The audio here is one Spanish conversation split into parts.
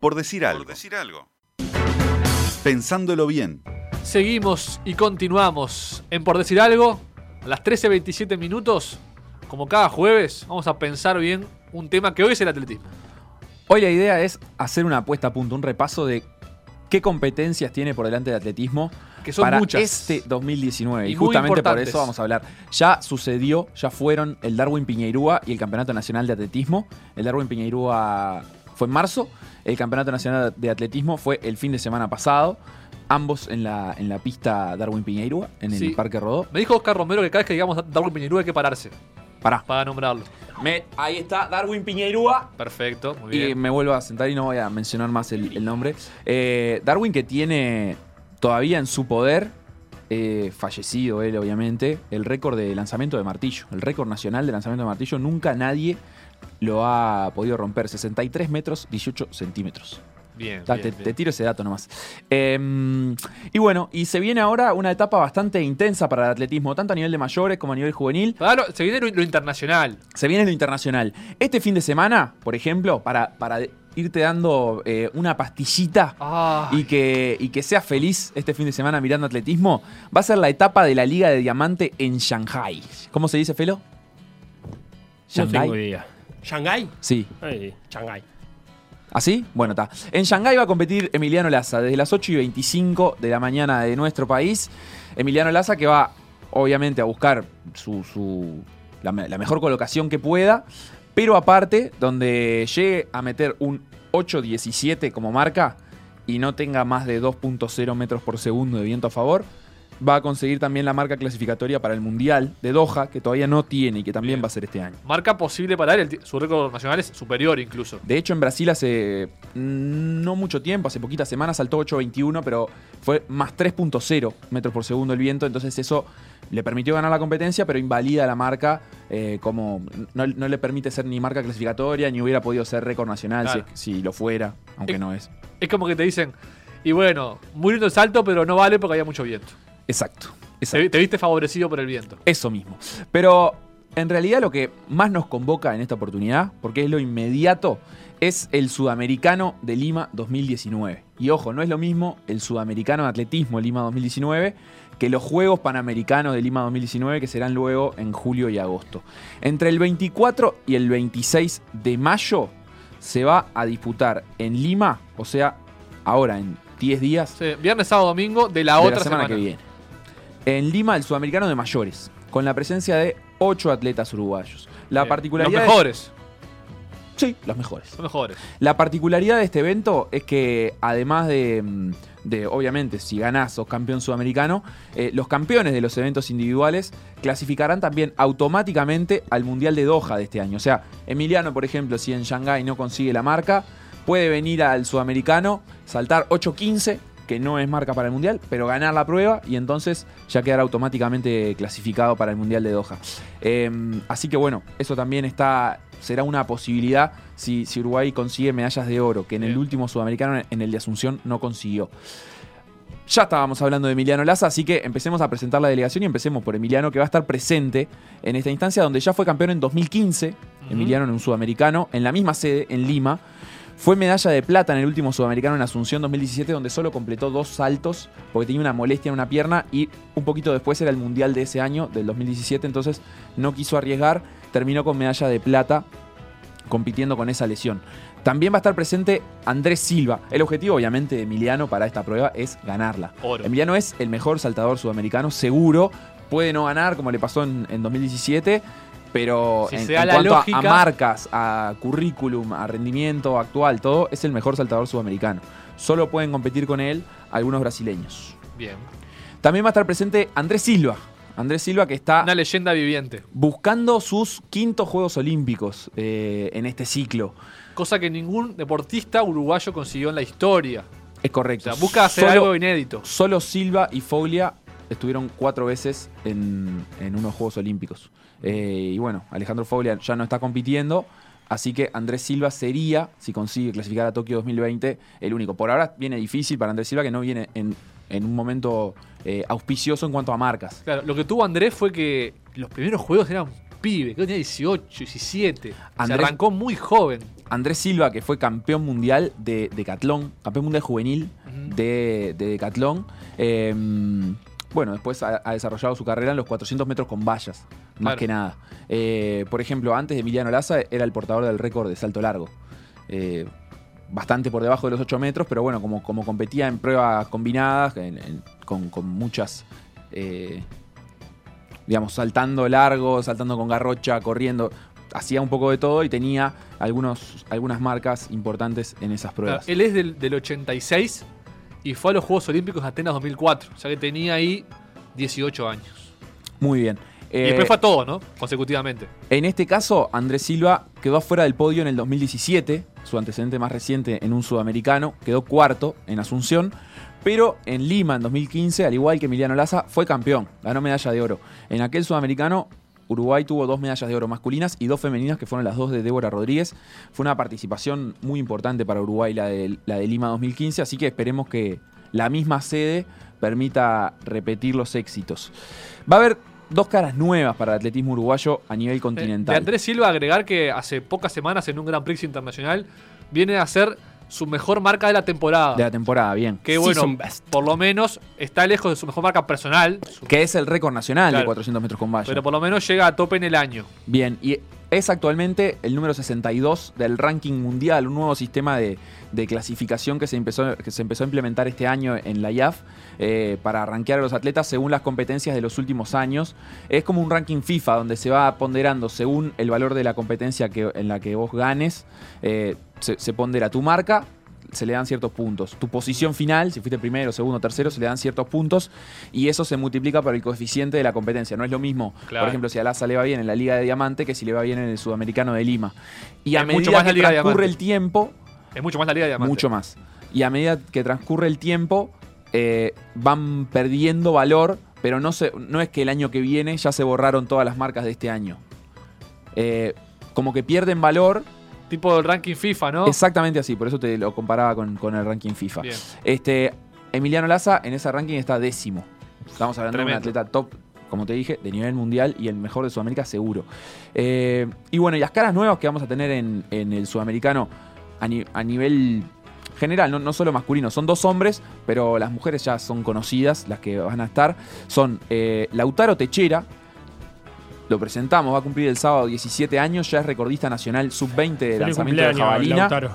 Por decir algo. Por decir algo. Pensándolo bien. Seguimos y continuamos en Por Decir Algo. A las 13.27 minutos, como cada jueves, vamos a pensar bien un tema que hoy es el atletismo. Hoy la idea es hacer una apuesta a punto, un repaso de qué competencias tiene por delante de atletismo Que son para muchas. este 2019. Y, Y justamente por eso vamos a hablar. Ya sucedió, ya fueron el Darwin Piñeirúa y el Campeonato Nacional de Atletismo. El Darwin Piñeirúa fue en marzo, el Campeonato Nacional de Atletismo fue el fin de semana pasado. Ambos en la, en la pista Darwin Piñeirúa, en el Sí. Parque Rodó. Me dijo Oscar Romero que cada vez que digamos Darwin Piñerú hay que pararse Pará. para nombrarlo. Me- ahí está Darwin Piñeirúa. Perfecto, muy Y bien. me vuelvo a sentar y no voy a mencionar más el, el nombre. Eh, Darwin que tiene todavía en su poder, eh, fallecido él obviamente, el récord de lanzamiento de martillo. El récord nacional de lanzamiento de martillo. Nunca nadie lo ha podido romper. 63 metros, 18 centímetros. Bien, Ta, bien, te, bien. te tiro ese dato nomás. Eh, y bueno, y se viene ahora una etapa bastante intensa para el atletismo, tanto a nivel de mayores como a nivel juvenil. Claro, se viene lo, lo internacional. Se viene lo internacional. Este fin de semana, por ejemplo, para, para irte dando eh, una pastillita Ah, y que, y que seas feliz este fin de semana mirando atletismo, va a ser la etapa de la Liga de Diamante en Shanghai. ¿Cómo se dice, Felo? No ¿Shanghai? idea. ¿Shanghái? Sí. Ay, Shanghái. ¿Así? Bueno, está. En Shanghái va a competir Emiliano Laza desde las 8 y 25 de la mañana de nuestro país. Emiliano Laza que va, obviamente, a buscar su, su- la, me- la mejor colocación que pueda, pero aparte, donde llegue a meter un 8.17 como marca y no tenga más de 2.0 metros por segundo de viento a favor, va a conseguir también la marca clasificatoria para el Mundial de Doha, que todavía no tiene y que también Bien. va a ser este año. marca posible para él. su récord nacional es superior incluso. De hecho, en Brasil hace mm, no mucho tiempo, hace poquitas semanas, saltó 8.21, pero fue más 3.0 metros por segundo el viento. Entonces eso le permitió ganar la competencia, pero invalida la marca eh, como... No, no le permite ser ni marca clasificatoria, ni hubiera podido ser récord nacional si- Claro. si, lo fuera, aunque no es. Es como que te dicen, y bueno, muy lindo el salto, pero no vale porque había mucho viento. Exacto. Te, exacto. te viste favorecido por el viento. Eso mismo. Pero en realidad lo que más nos convoca en esta oportunidad, porque es lo inmediato, es el Sudamericano de Lima 2019. Y ojo, no es lo mismo el Sudamericano de Atletismo de Lima 2019 que los Juegos Panamericanos de Lima 2019 que serán luego en julio y agosto. Entre el 24 y el 26 de mayo se va a disputar en Lima, o sea, ahora en 10 días, Sí, viernes, sábado, domingo de la de otra la semana, semana. que viene. En Lima, el sudamericano de mayores, con la presencia de ocho atletas uruguayos. La particularidad. Los mejores. Sí, los mejores. Los mejores. La particularidad de este evento es que, además de, mm, de, obviamente, si ganás sos campeón sudamericano, eh, los campeones de los eventos individuales clasificarán también automáticamente al Mundial de Doha de este año. O sea, Emiliano, por ejemplo, si en Shanghái no consigue la marca, puede venir al sudamericano, saltar 8.15, que no es marca para el Mundial, pero ganar la prueba y entonces ya quedar automáticamente clasificado para el Mundial de Doha. Eh, así que bueno, eso también está será una posibilidad si, si Uruguay consigue medallas de oro, que en el último sudamericano, en el de Asunción, no consiguió. Ya estábamos hablando de Emiliano Laza, así que empecemos a presentar la delegación y empecemos por Emiliano, que va a estar presente en esta instancia donde ya fue campeón en 2015, Ujú. Emiliano en un sudamericano, en la misma sede, en Lima. Fue medalla de plata en el último sudamericano en Asunción 2017, donde solo completó dos saltos porque tenía una molestia en una pierna y un poquito después era el mundial de ese año, del 2017, entonces no quiso arriesgar, terminó con medalla de plata compitiendo con esa lesión. También va a estar presente Andrés Silva. El objetivo, obviamente, de Emiliano para esta prueba es ganarla. Oro. Emiliano es el mejor saltador sudamericano, seguro. Puede no ganar, como le pasó en, en 2017, pero Si en, cuanto a- a, marcas, a currículum, a rendimiento actual, todo, es el mejor saltador sudamericano. Solo pueden competir con él algunos brasileños. Bien. También va a estar presente Andrés Silva. Andrés Silva que está Una leyenda viviente. buscando sus quintos Juegos Olímpicos eh, en este ciclo. Cosa que ningún deportista uruguayo consiguió en la historia. Es O correcto. sea, busca hacer Solo- algo inédito. Solo Silva y Foglia estuvieron cuatro veces en, en unos Juegos Olímpicos. Eh, y bueno, Alejandro Foglia ya no está compitiendo, así que Andrés Silva sería, si consigue clasificar a Tokio 2020, el único. Por ahora viene difícil para Andrés Silva, que no viene en, en un momento eh, auspicioso en cuanto a marcas. Claro, lo que tuvo Andrés fue que los primeros juegos eran pibe, creo que tenía 18, 17. Se Andrés- arrancó muy joven. Andrés Silva, que fue campeón mundial de decatlón, campeón mundial juvenil de, de decatlón. Eh, bueno, después ha, ha desarrollado su carrera en los 400 metros con vallas, más Claro. que nada. Eh, por ejemplo, antes de Emiliano Laza era el portador del récord de salto largo. Eh, bastante por debajo de los 8 metros, pero bueno, como, como competía en pruebas combinadas, en- en- con, con muchas, eh, digamos, saltando largo, saltando con garrocha, corriendo, hacía un poco de todo y tenía algunos, algunas marcas importantes en esas pruebas. Él es del, del 86 y fue a los Juegos Olímpicos de Atenas 2004. O sea que tenía ahí 18 años. Muy bien. Y después fue a todo, ¿no? Consecutivamente. En este caso, Andrés Silva quedó afuera del podio en el 2017, su antecedente más reciente en un sudamericano, quedó cuarto en Asunción, pero en Lima en 2015, al igual que Emiliano Laza, fue campeón, ganó medalla de oro. En aquel sudamericano, Uruguay tuvo dos medallas de oro masculinas y dos femeninas, que fueron las dos de Débora Rodríguez. Fue una participación muy importante para Uruguay la de, la de Lima 2015, así que esperemos que la misma sede permita repetir los éxitos. Va a haber dos caras nuevas para el atletismo uruguayo a nivel Eh, continental. De Andrés Silva agregar que hace pocas semanas en un Grand Prix internacional viene a ser su mejor marca de la temporada. de la temporada, bien. que bueno, por lo menos está lejos de su mejor marca personal, su- Que es el récord nacional de Claro. 400 metros con valla. pero por lo menos llega a tope en el año. Bien, y es actualmente el número 62 del ranking mundial, un nuevo sistema de, clasificación que se, empezó, que se empezó a implementar este año en la IAF eh, para rankear a los atletas según las competencias de los últimos años. Es como un ranking FIFA donde se va ponderando según el valor de la competencia que, en la que vos ganes, eh, se, se pondera tu marca. Se le dan ciertos puntos. Tu posición final, si fuiste primero, segundo, tercero, se le dan ciertos puntos y eso se multiplica por el coeficiente de la competencia. No es lo mismo, Claro. por ejemplo, si a Laza le va bien en la Liga de Diamante que si le va bien en el Sudamericano de Lima. Y a Es mucho medida más que transcurre el tiempo, Es mucho más la liga de diamante. mucho más. Y a medida que transcurre el tiempo, eh, van perdiendo valor, pero no, se, no es que el año que viene ya se borraron todas las marcas de este año. Eh, como que pierden valor, Tipo el ranking FIFA, ¿no? exactamente así, por eso te lo comparaba con, con el ranking FIFA. Bien. Este, Emiliano Laza en ese ranking está décimo. Estamos hablando de un Tremendo. atleta top, como te dije, de nivel mundial y el mejor de Sudamérica seguro. Eh, y bueno, y las caras nuevas que vamos a tener en, en el sudamericano a, ni- a nivel general, no, no solo masculino, son dos hombres, pero las mujeres ya son conocidas, las que van a estar. Son eh, Lautaro Techera, lo presentamos, va a cumplir el sábado 17 años, ya es recordista nacional sub-20 de lanzamiento de jabalina. Lautaro.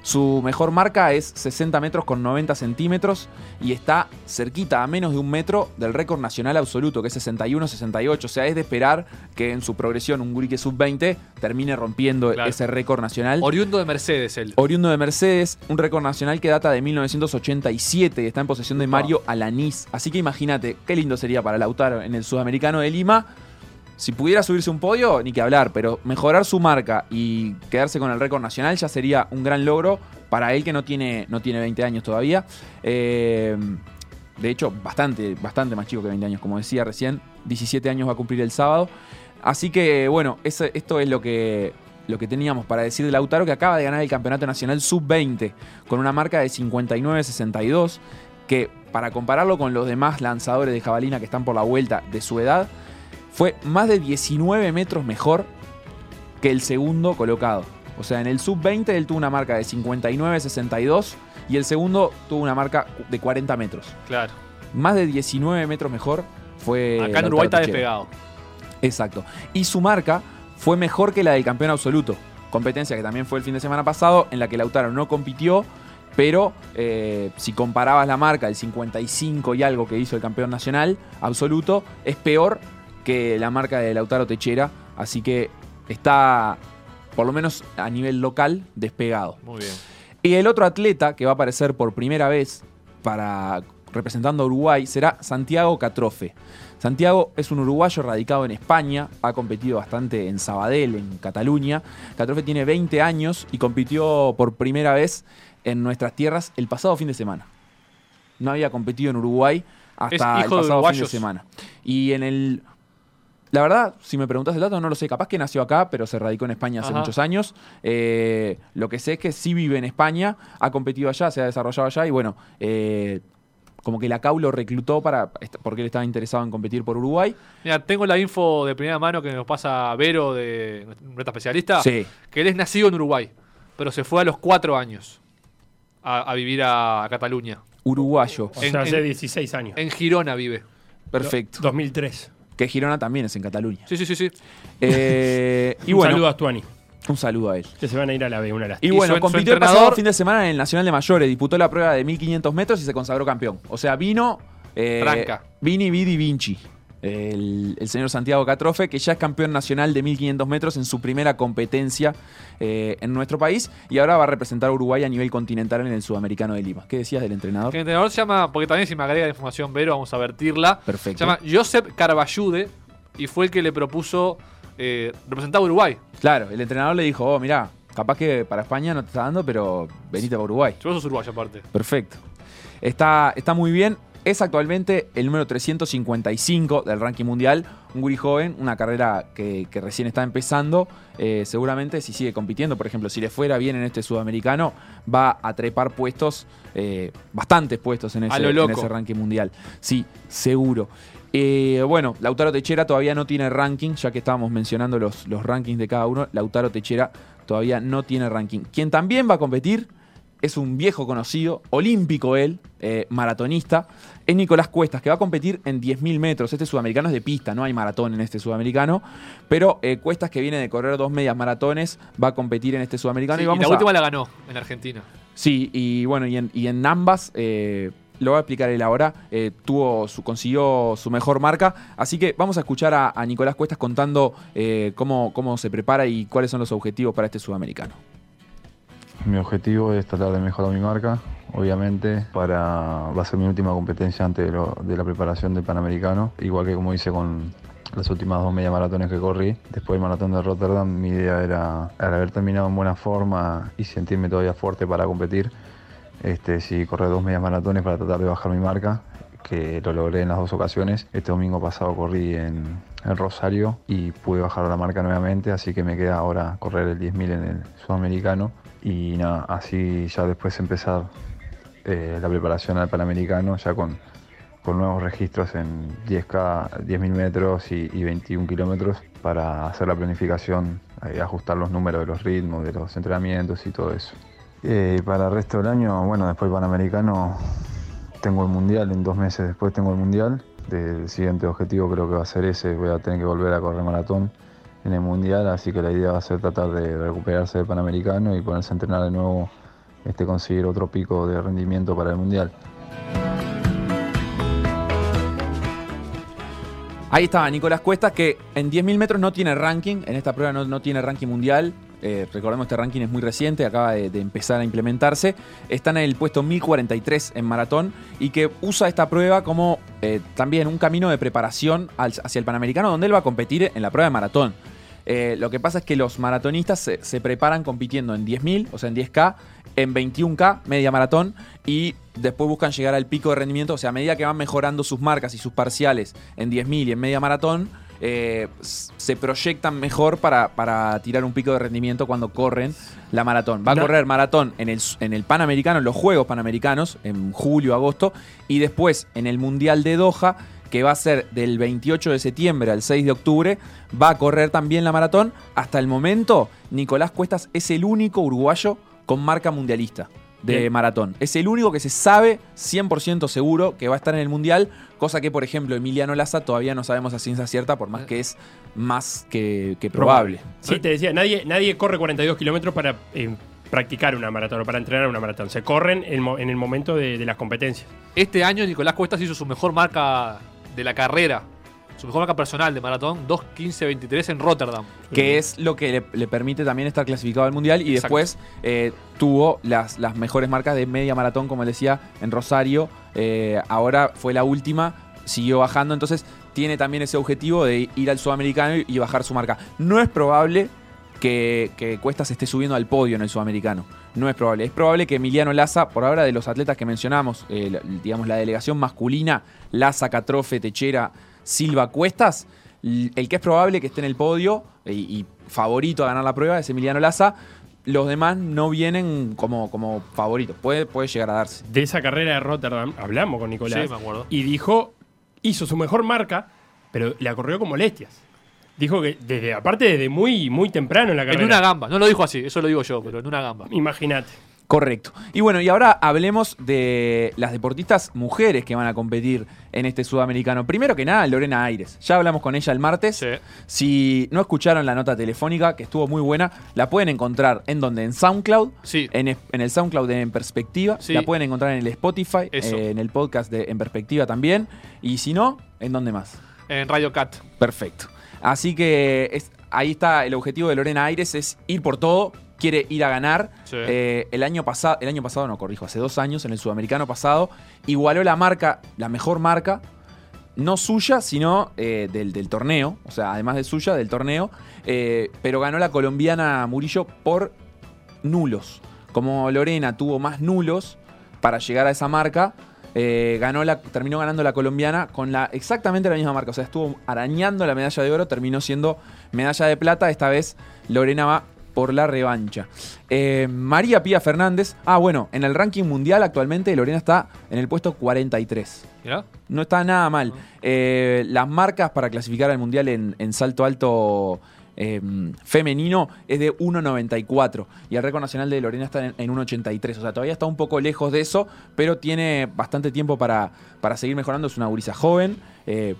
Su mejor marca es 60 metros con 90 centímetros y está cerquita a menos de un metro del récord nacional absoluto, que es 61-68. O sea, es de esperar que en su progresión un Gurique sub-20 termine rompiendo Claro. ese récord nacional. Oriundo de Mercedes, él. Oriundo de Mercedes, un récord nacional que data de 1987 y está en posesión de. Mario Alanís. Así que imagínate, qué lindo sería para Lautaro en el Sudamericano de Lima. Si pudiera subirse un podio, ni que hablar, pero mejorar su marca y quedarse con el récord nacional ya sería un gran logro para él que no tiene, no tiene 20 años todavía. Eh, de hecho, bastante, bastante más chico que 20 años, como decía recién. 17 años va a cumplir el sábado. Así que, bueno, esto es lo que, lo que teníamos para decir de Lautaro, que acaba de ganar el Campeonato Nacional Sub-20 con una marca de 59-62, que para compararlo con los demás lanzadores de jabalina que están por la vuelta de su edad, fue más de 19 metros mejor que el segundo colocado. O sea, en el Sub-20 él tuvo una marca de 59-62 y el segundo tuvo una marca de 40 metros. Claro. Más de 19 metros mejor fue... Acá en Uruguay está despegado. Exacto. Y su marca fue mejor que la del campeón absoluto. Competencia que también fue el fin de semana pasado, en la que Lautaro no compitió, pero eh, si comparabas la marca, el 55 y algo que hizo el campeón nacional absoluto, es peor que la marca de Lautaro Techera. Así que está, por lo menos a nivel local, despegado. Muy bien. Y el otro atleta que va a aparecer por primera vez para representando a Uruguay será Santiago Catrofe. Santiago es un uruguayo radicado en España, ha competido bastante en Sabadell, en Cataluña. Catrofe tiene 20 años y compitió por primera vez en nuestras tierras el pasado fin de semana. No había competido en Uruguay hasta el pasado fin de semana. Y en el la verdad, si me preguntas el dato, no lo sé. Capaz que nació acá, pero se radicó en España hace Ajá. muchos años. Eh, lo que sé es que sí vive en España, ha competido allá, se ha desarrollado allá y bueno, eh, como que la CAU lo reclutó para, porque él estaba interesado en competir por Uruguay. Mira, tengo la info de primera mano que nos pasa Vero, de nuestra especialista, Sí. que él es nacido en Uruguay. pero se fue a los cuatro años a, a vivir a, a Cataluña. Uruguayo. O En- hace en- 16 años. En Girona vive. Perfecto. 2003. Que Girona también es en Cataluña. Sí, sí, sí, sí. Eh, y Un bueno, saludo a Stuani, un saludo a él. que se van a ir a la B, una lástima. Y bueno, su- su compitió el entrenador- pasado fin de semana en el Nacional de Mayores, disputó la prueba de 1500 metros y se consagró campeón. O sea, vino. Eh, Franca. Vini Vidi Vinci. El, el señor Santiago Catrofe, que ya es campeón nacional de 1500 metros en su primera competencia eh, en nuestro país y ahora va a representar a Uruguay a nivel continental en el Sudamericano de Lima. ¿Qué decías del entrenador? El entrenador se llama, porque también si me agrega la información Vero, vamos a vertirla. Perfecto. Se llama Josep Carballude y fue el que le propuso eh, representar a Uruguay. Claro, el entrenador le dijo, oh, mirá, capaz que para España no te está dando, pero venite para Uruguay. Vos sos uruguayo aparte. Perfecto. Está, está muy bien. Es actualmente el número 355 del ranking mundial. Un guri joven, una carrera que, que recién está empezando. Eh, seguramente si sigue compitiendo, por ejemplo, si le fuera bien en este sudamericano, va a trepar puestos, eh, bastantes puestos en A ese, lo en loco. ese ranking mundial. Sí, seguro. Eh, bueno, Lautaro Techera todavía no tiene ranking, ya que estábamos mencionando los, los rankings de cada uno. Lautaro Techera todavía no tiene ranking. Quien también va a competir es un viejo conocido, olímpico él, eh, maratonista, es Nicolás Cuestas, que va a competir en 10.000 metros. Este sudamericano es de pista, no hay maratón en este sudamericano, pero eh, Cuestas, que viene de correr dos medias maratones, va a competir en este sudamericano. Sí, y la a- última la ganó en Argentina. Sí, y bueno, y en, y en ambas, eh, lo va a explicar él ahora, eh, tuvo su, consiguió su mejor marca. Así que vamos a escuchar a, a Nicolás Cuestas contando eh, cómo, cómo se prepara y cuáles son los objetivos para este sudamericano. Mi objetivo es tratar de mejorar mi marca, obviamente, para va a ser mi última competencia antes de, la preparación del Panamericano, igual que como hice con las últimas dos media maratones que corrí. Después del maratón de Rotterdam, mi idea era, al haber terminado en buena forma y sentirme todavía fuerte para competir, este, sí correr dos medias maratones para tratar de bajar mi marca, que lo logré en las dos ocasiones. Este domingo pasado corrí en, en Rosario y pude bajar la marca nuevamente, así que me queda ahora correr el 10.000 en el Sudamericano y nada, así ya después empezar eh, la preparación al Panamericano ya con, con nuevos registros en 10K, 10.000 metros y, y 21 kilómetros para hacer la planificación, eh, ajustar los números de los ritmos, de los entrenamientos y todo eso. Eh, para el resto del año, bueno, después Panamericano tengo el Mundial, en dos meses después tengo el Mundial. El siguiente objetivo creo que va a ser ese, voy a tener que volver a correr maratón en el Mundial, así que la idea va a ser tratar de recuperarse del Panamericano y ponerse a entrenar de nuevo, este, conseguir otro pico de rendimiento para el Mundial. Ahí estaba Nicolás Cuestas, que en 10.000 metros no tiene ranking, en esta prueba no, no tiene ranking mundial. Eh, recordemos, este ranking es muy reciente, acaba de, empezar a implementarse. Está en el puesto 1043 en maratón y que usa esta prueba como eh, también un camino de preparación hacia el Panamericano, donde él va a competir en la prueba de maratón. Eh, lo que pasa es que los maratonistas se, se preparan compitiendo en 10.000, o sea, en 10K, en 21K, media maratón, y después buscan llegar al pico de rendimiento. O sea, a medida que van mejorando sus marcas y sus parciales en 10.000 y en media maratón, eh, se proyectan mejor para, para tirar un pico de rendimiento cuando corren la maratón. Va a correr maratón en el, en el Panamericano, en los Juegos Panamericanos, en julio, agosto, y después en el Mundial de Doha, que va a ser del 28 de septiembre al 6 de octubre, va a correr también la maratón. Hasta el momento, Nicolás Cuestas es el único uruguayo con marca mundialista de Bien. maratón. Es el único que se sabe 100% seguro que va a estar en el mundial, cosa que, por ejemplo, Emiliano Laza todavía no sabemos a ciencia cierta, por más que es más que, que probable. Sí, te decía, nadie, nadie corre 42 kilómetros para eh, practicar una maratón o para entrenar una maratón. Se corren en el momento de, de las competencias. Este año Nicolás Cuestas hizo su mejor marca de la carrera, su mejor marca personal de maratón, 2.15.23 en Rotterdam. que es lo que le, le permite también estar clasificado al mundial y Exacto. después eh, tuvo las, las mejores marcas de media maratón, como decía, en Rosario. Eh, ahora fue la última, siguió bajando, entonces tiene también ese objetivo de ir al sudamericano y, bajar su marca. No es probable que, que Cuestas esté subiendo al podio en el sudamericano. No es probable. Es probable que Emiliano Laza, por ahora de los atletas que mencionamos, eh, digamos la delegación masculina, Laza, Catrofe, Techera, Silva, Cuestas, el que es probable que esté en el podio y, y favorito a ganar la prueba es Emiliano Laza. Los demás no vienen como, como favoritos. Puede, puede llegar a darse. De esa carrera de Rotterdam hablamos con Nicolás. Sí, me acuerdo. Y dijo, hizo su mejor marca, pero la corrió con molestias. Dijo que desde, aparte desde muy, muy temprano en la carrera. En una gamba. No lo dijo así, eso lo digo yo, pero en una gamba. Imagínate. Correcto. Y bueno, y ahora hablemos de las deportistas mujeres que van a competir en este sudamericano. Primero que nada, Lorena Aires. Ya hablamos con ella el martes. Sí. Si no escucharon la nota telefónica, que estuvo muy buena, la pueden encontrar en donde? En SoundCloud. Sí. En, en el SoundCloud de En Perspectiva. Sí. La pueden encontrar en el Spotify, Eso. eh, en el podcast de En Perspectiva también. Y si no, ¿en dónde más? En Radio Cat. Perfecto. Así que es- ahí está el objetivo de Lorena Aires, es ir por todo, quiere ir a ganar. Sí. Eh, el año pasado, el año pasado no corrijo, hace dos años, en el sudamericano pasado, igualó la marca, la mejor marca, no suya, sino eh, del, del torneo, o sea, además de suya, del torneo, eh, pero ganó la colombiana Murillo por nulos. Como Lorena tuvo más nulos para llegar a esa marca, eh, ganó la, terminó ganando la colombiana con la, exactamente la misma marca. O sea, estuvo arañando la medalla de oro, terminó siendo medalla de plata. Esta vez Lorena va por la revancha. Eh, María Pía Fernández. Ah, bueno, en el ranking mundial actualmente Lorena está en el puesto 43. ¿Mirá? No está nada mal. Eh, las marcas para clasificar al mundial en, en salto alto eh, femenino es de 1.94 y el récord nacional de Lorena está en, en 1.83. O sea, todavía está un poco lejos de eso, pero tiene bastante tiempo para, para seguir mejorando. Es una gurisa joven. eh,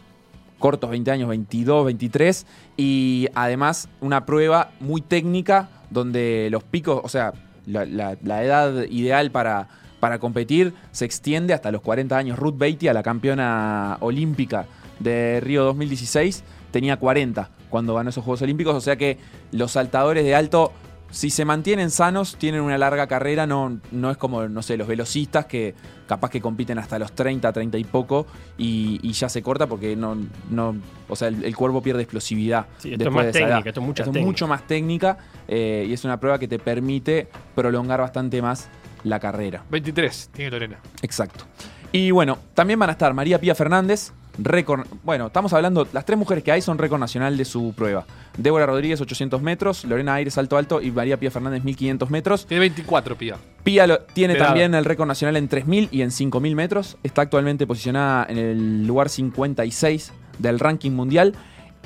cortos 20 años, 22, 23, y además una prueba muy técnica donde los picos, o sea, la edad ideal para, para competir se extiende hasta los 40 años. Ruth Beatty, a la campeona olímpica de Río 2016, tenía 40 cuando ganó esos Juegos Olímpicos, o sea que los saltadores de alto si se mantienen sanos, tienen una larga carrera, no, no es como, no sé, los velocistas que capaz que compiten hasta los 30, 30 y poco y, y ya se corta porque no, no o sea, el, el cuerpo pierde explosividad. Sí, esto es más de técnica, edad. esto es mucha Esto técnica. mucho más técnica eh, y es una prueba que te permite prolongar bastante más la carrera. 23 tiene Lorena. Exacto. Y bueno, también van a estar María Pía Fernández, récord. Bueno, estamos hablando, las tres mujeres que hay son récord nacional de su prueba. Débora Rodríguez, 800 metros, Lorena Aires, salto alto y María Pía Fernández, 1500 metros. Tiene 24, Pía. Pía lo- tiene también el récord nacional en 3000 y en 5000 metros. Está actualmente posicionada en el lugar 56 del ranking mundial.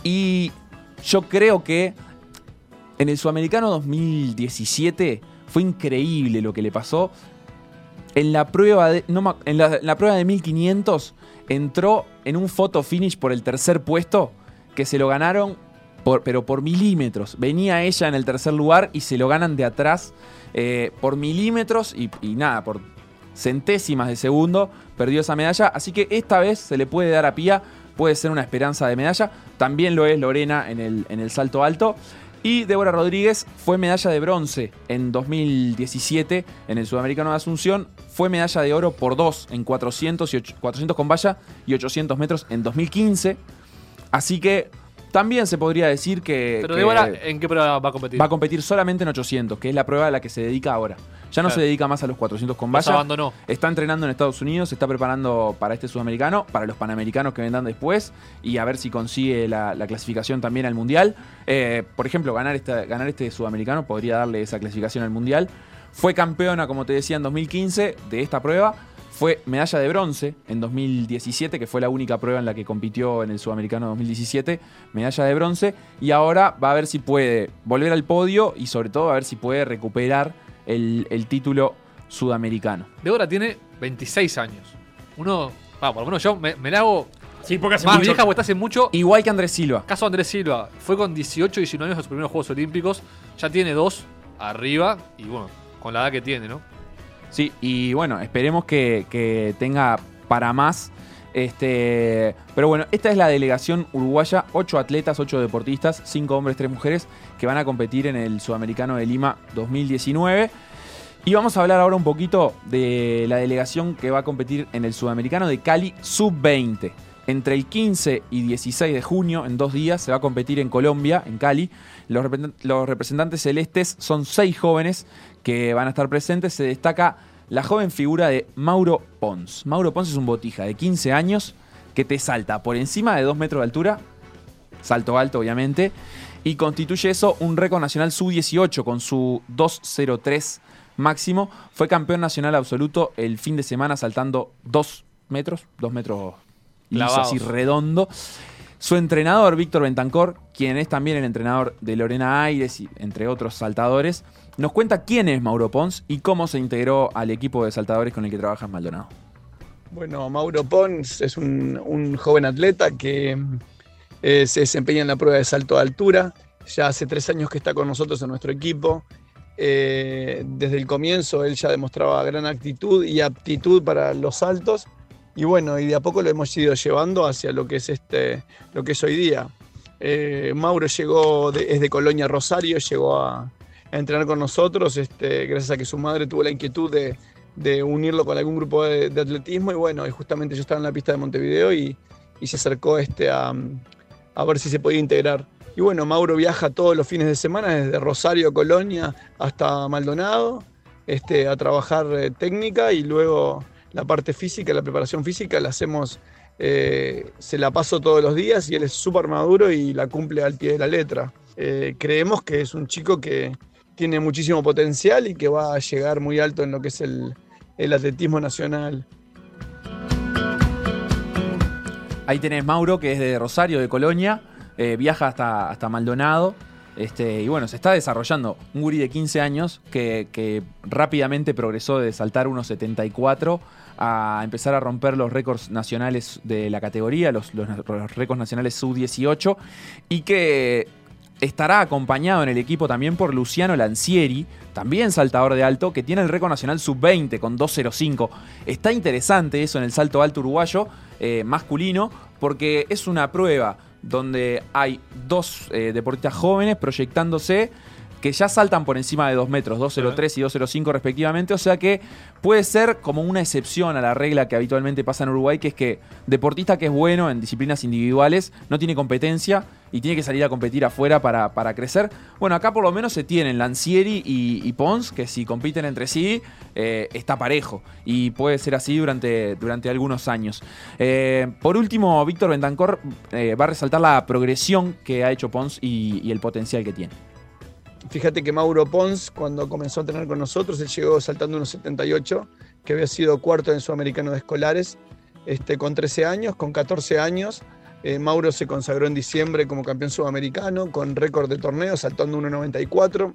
Y yo creo que en el Sudamericano 2017 fue increíble lo que le pasó. En la prueba de, no en la, en la prueba de 1500 entró en un photo finish por el tercer puesto que se lo ganaron por, pero por milímetros. Venía ella en el tercer lugar y se lo ganan de atrás eh, por milímetros y, nada, por centésimas de segundo perdió esa medalla. Así que esta vez se le puede dar a Pía, puede ser una esperanza de medalla. También lo es Lorena en el, en el salto alto. Y Débora Rodríguez fue medalla de bronce en 2017 en el Sudamericano de Asunción. Fue medalla de oro por dos en 400, y och- 400 con valla y 800 metros en 2015. Así que también se podría decir que, Pero que Débora, ¿en qué prueba va a competir? va a competir solamente en 800, que es la prueba a la que se dedica ahora. Ya no Claro. se dedica más a los 400 con Los valla. abandonó. Está entrenando en Estados Unidos, se está preparando para este sudamericano, para los panamericanos que vendrán después y a ver si consigue la, la clasificación también al mundial. Eh, por ejemplo, ganar, esta- ganar este sudamericano podría darle esa clasificación al mundial. Fue campeona, como te decía, en 2015 de esta prueba. Fue medalla de bronce en 2017, que fue la única prueba en la que compitió en el Sudamericano 2017. Medalla de bronce. Y ahora va a ver si puede volver al podio y sobre todo a ver si puede recuperar el, el título sudamericano. Débora tiene 26 años. Uno, va, por lo menos yo me, me la hago Sí, porque hace más mucho- vieja porque está hace mucho. Igual que Andrés Silva. Caso Andrés Silva, fue con 18 y 19 años a sus primeros Juegos Olímpicos. Ya tiene dos arriba y bueno, con la edad que tiene, ¿no? Sí, y bueno, esperemos que, tenga para más. Este, pero bueno, esta es la delegación uruguaya, ocho atletas, ocho deportistas, cinco hombres, tres mujeres, que van a competir en el Sudamericano de Lima 2019. Y vamos a hablar ahora un poquito de la delegación que va a competir en el Sudamericano de Cali Sub-20. Entre el 15 y 16 de junio, en dos días, se va a competir en Colombia, en Cali. Los, represen- los representantes celestes son seis jóvenes que van a estar presentes. Se destaca la joven figura de Mauro Pons. Mauro Pons es un botija de 15 años que te salta por encima de 2 metros de altura, salto alto obviamente, y constituye eso un récord nacional sub-18 con su 2.03 máximo. Fue campeón nacional absoluto el fin de semana saltando 2 metros, 2 metros liso, así redondo. Su entrenador, Víctor Bentancor, quien es también el entrenador de Lorena Aires y entre otros saltadores, nos cuenta quién es Mauro Pons y cómo se integró al equipo de saltadores con el que trabaja en Maldonado. Bueno, Mauro Pons es un, joven atleta que eh, se desempeña en la prueba de salto de altura. Ya hace tres años que está con nosotros en nuestro equipo. Eh, desde el comienzo él ya demostraba gran actitud y aptitud para los saltos. Y bueno, y de a poco lo hemos ido llevando hacia lo que es, este, lo que es hoy día. Eh, Mauro llegó, de- es de Colonia Rosario, llegó a, entrenar con nosotros, este, gracias a que su madre tuvo la inquietud de, de unirlo con algún grupo de, de atletismo. Y bueno, y justamente yo estaba en la pista de Montevideo y, y se acercó este, a, a ver si se podía integrar. Y bueno, Mauro viaja todos los fines de semana, desde Rosario, Colonia, hasta Maldonado, este, a trabajar eh, técnica y luego la parte física, la preparación física, la hacemos, eh, se la paso todos los días y él es súper maduro y la cumple al pie de la letra. Eh, creemos que es un chico que tiene muchísimo potencial y que va a llegar muy alto en lo que es el, el atletismo nacional. Ahí tenés Mauro, que es de Rosario, de Colonia, eh, viaja hasta, hasta Maldonado. Este, y bueno, se está desarrollando un guri de 15 años que, rápidamente progresó de saltar 1.74 a empezar a romper los récords nacionales de la categoría, los, los- los récords nacionales sub-18, y que estará acompañado en el equipo también por Luciano Lancieri, también saltador de alto, que tiene el récord nacional sub-20 con 2.05. Está interesante eso en el salto alto uruguayo eh, masculino, porque es una prueba donde hay dos eh, deportistas jóvenes proyectándose que ya saltan por encima de 2 metros, 2.03 y 2.05 respectivamente, o sea que puede ser como una excepción a la regla que habitualmente pasa en Uruguay, que es que deportista que es bueno en disciplinas individuales no tiene competencia y tiene que salir a competir afuera para, para crecer. Bueno, acá por lo menos se tienen Lancieri y, Pons, que si compiten entre sí eh, está parejo y puede ser así durante, durante algunos años. Eh, por último, Víctor Bentancor eh, va a resaltar la progresión que ha hecho Pons y, el potencial que tiene. Fíjate que Mauro Pons, cuando comenzó a entrenar con nosotros, él llegó saltando unos 78, que había sido cuarto en Sudamericano de Escolares, este, con 13 años, con 14 años. Eh, Mauro se consagró en diciembre como campeón sudamericano, con récord de torneo, saltando 1.94,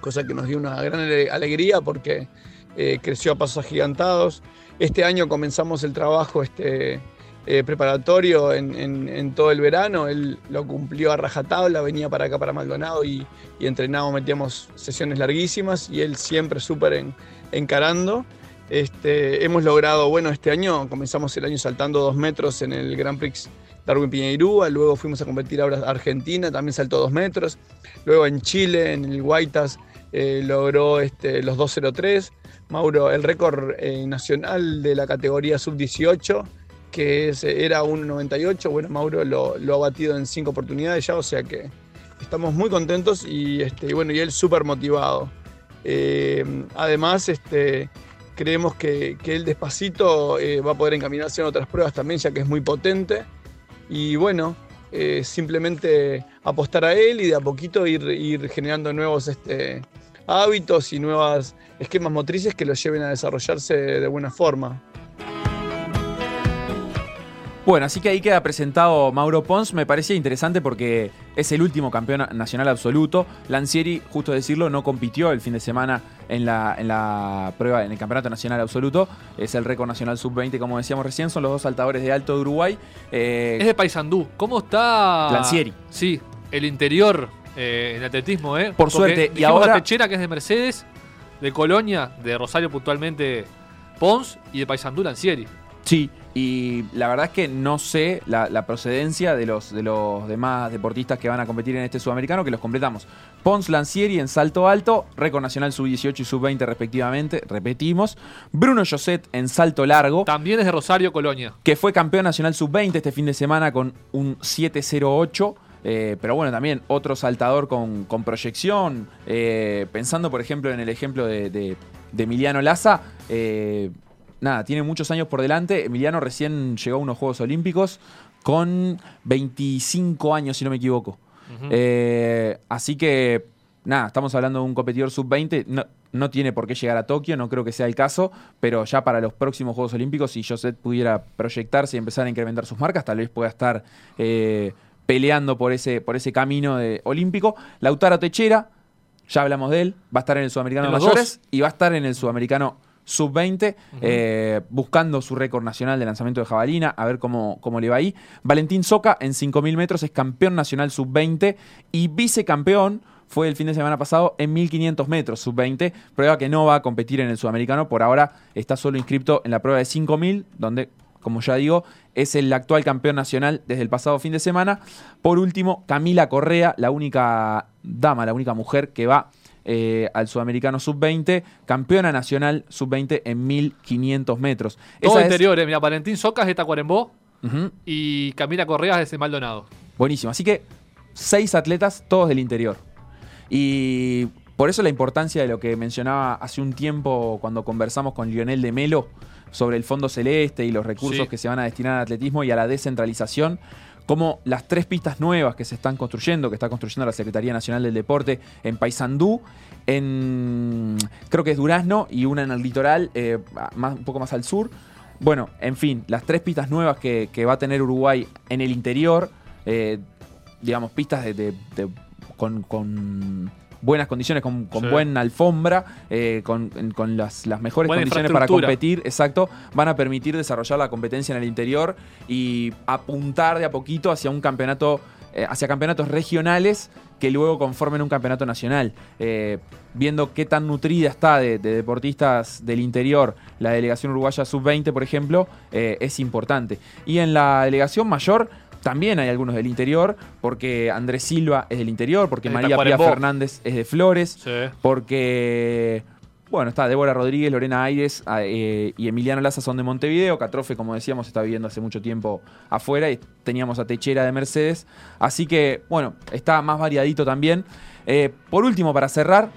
cosa que nos dio una gran ale- alegría porque eh, creció a pasos agigantados. Este año comenzamos el trabajo este, eh, preparatorio en todo el verano, él lo cumplió a rajatabla, venía para acá, para Maldonado y, y entrenábamos, metíamos sesiones larguísimas y él siempre súper en- encarando. Este, hemos logrado, bueno, este año comenzamos el año saltando dos metros en el Grand Prix Darwin Piñeirúa, luego fuimos a competir ahora a Argentina, también saltó dos metros, luego en Chile, en el Guaitas, eh, logró este, los 2.03, Mauro, el récord eh, nacional de la categoría sub-18, que es- era 1.98, bueno, Mauro lo, ha batido en cinco oportunidades ya, o sea que estamos muy contentos y, este, y bueno, y él súper motivado. Eh, además, este, creemos que, que él despacito eh, va a poder encaminarse en otras pruebas también, ya que es muy potente. Y bueno, eh, simplemente apostar a él y de a poquito ir, generando nuevos este, hábitos y nuevos esquemas motrices que lo lleven a desarrollarse de buena forma. Bueno, así que ahí queda presentado Mauro Pons. Me parecía interesante porque es el último campeón nacional absoluto. Lancieri, justo decirlo, no compitió el fin de semana en la, en la prueba, en el campeonato nacional absoluto. Es el récord nacional sub-20, como decíamos recién. Son los dos saltadores de alto de Uruguay. Eh, Es de Paysandú. ¿Cómo está? Lancieri. Sí, el interior eh, en atletismo, ¿eh? Por suerte, y ahora- Techera, que es de Mercedes, de Colonia, de Rosario puntualmente Pons y de Paysandú Lancieri. Sí, y la verdad es que no sé la, la procedencia de los, de los demás deportistas que van a competir en este sudamericano, que los completamos. Pons Lancieri en salto alto, récord nacional sub-18 y sub-20 respectivamente, repetimos. Bruno Joset en salto largo, También es de Rosario, Colonia. que fue campeón nacional sub-20 este fin de semana con un 7-0-8. eh, pero bueno, también otro saltador con, con proyección. eh, pensando, por ejemplo, en el ejemplo de, de- de Emiliano Laza. eh, nada, tiene muchos años por delante. Emiliano recién llegó a unos Juegos Olímpicos con 25 años, si no me equivoco. Eh, así que nada, estamos hablando de un competidor sub-20, no, no tiene por qué llegar a Tokio, no creo que sea el caso, pero ya para los próximos Juegos Olímpicos, si Josette pudiera proyectarse y empezar a incrementar sus marcas, tal vez pueda estar eh, peleando por ese, por ese camino de, olímpico. Lautaro Techera, ya hablamos de él, va a estar en el Sudamericano de Mayores dos. y va a estar en el Sudamericano Sub-20, eh, buscando su récord nacional de lanzamiento de jabalina, a ver cómo, cómo le va ahí. Valentín Soca en 5.000 metros es campeón nacional Sub-20 y vicecampeón fue el fin de semana pasado en 1.500 metros Sub-20, prueba que no va a competir en el Sudamericano, por ahora está solo inscripto en la prueba de 5.000, donde, como ya digo, es el actual campeón nacional desde el pasado fin de semana. Por último, Camila Correa, la única dama, la única mujer que va eh, al Sudamericano Sub-20, campeona nacional Sub-20 en 1500 metros. Todo Esa es- interiores. Mira, Valentín Socas de Tacuarembó y Camila Correa es de Maldonado. buenísimo. Así que seis atletas, todos del interior. Y por eso la importancia de lo que mencionaba hace un tiempo cuando conversamos con Lionel de Melo sobre el Fondo Celeste y los recursos Sí. que se van a destinar al atletismo y a la descentralización. Como las tres pistas nuevas que se están construyendo, que está construyendo la Secretaría Nacional del Deporte en Paysandú, en creo que es Durazno y una en el litoral, eh, más, un poco más al sur. Bueno, en fin, las tres pistas nuevas que, va a tener Uruguay en el interior, eh, digamos, pistas de- de- con, con buenas condiciones, con, con Sí. buena alfombra, eh, con, con las, las mejores Buena condiciones para competir, exacto, van a permitir desarrollar la competencia en el interior y apuntar de a poquito hacia un campeonato, eh, hacia campeonatos regionales que luego conformen un campeonato nacional. Eh, viendo qué tan nutrida está de, de deportistas del interior la delegación uruguaya sub-20, por ejemplo, eh, es importante. Y en la delegación mayor también hay algunos del interior, porque Andrés Silva es del interior, porque María Pía Tacuarembó. Fernández es de Flores, Sí. porque, bueno, está Débora Rodríguez, Lorena Aires ah, eh, y Emiliano Laza son de Montevideo. Catrofe, como decíamos, está viviendo hace mucho tiempo afuera y teníamos a Techera de Mercedes. Así que, bueno, está más variadito también. Eh, por último, para cerrar,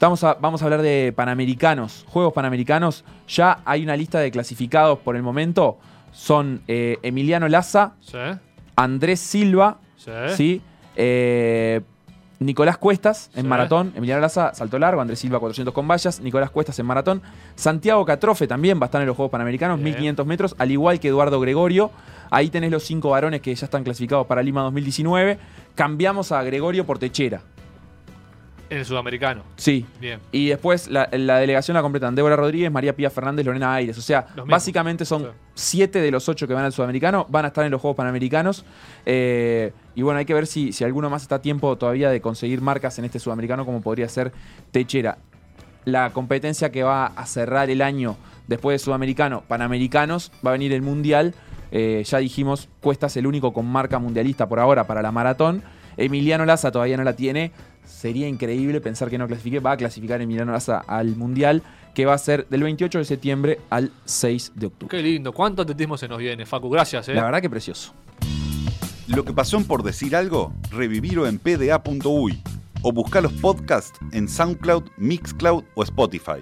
vamos a, vamos a hablar de Panamericanos, Juegos Panamericanos. Ya hay una lista de clasificados por el momento. Son eh, Emiliano Laza, Sí. Andrés Silva, Sí. ¿sí? Eh, Nicolás Cuestas en Sí. maratón, Emiliano Laza salto largo, Andrés Silva 400 con vallas, Nicolás Cuestas en maratón, Santiago Catrofe también va a estar en los Juegos Panamericanos, Bien. 1500 metros, al igual que Eduardo Gregorio. Ahí tenés los cinco varones que ya están clasificados para Lima 2019. Cambiamos a Gregorio por Techera. En el sudamericano. Sí. Bien. Y después la, la delegación la completan Débora Rodríguez, María Pía Fernández, Lorena Aires. O sea, básicamente son Sí. siete de los ocho que van al sudamericano, van a estar en los Juegos Panamericanos. Eh, y bueno, hay que ver si, si alguno más está a tiempo todavía de conseguir marcas en este sudamericano, como podría ser Techera. La competencia que va a cerrar el año después de sudamericano, panamericanos, va a venir el mundial. Eh, ya dijimos, Cuesta es el único con marca mundialista por ahora para la maratón. Emiliano Laza todavía no la tiene. Sería increíble pensar que no clasifique. Va a clasificar Emiliano Laza al mundial, que va a ser del 28 de septiembre al 6 de octubre. Qué lindo. ¿Cuánto atletismo se nos viene, Facu? Gracias, ¿eh? La verdad que precioso. Lo que pasó en por decir algo, revivirlo en pda.uy o buscar los podcasts en SoundCloud, Mixcloud o Spotify.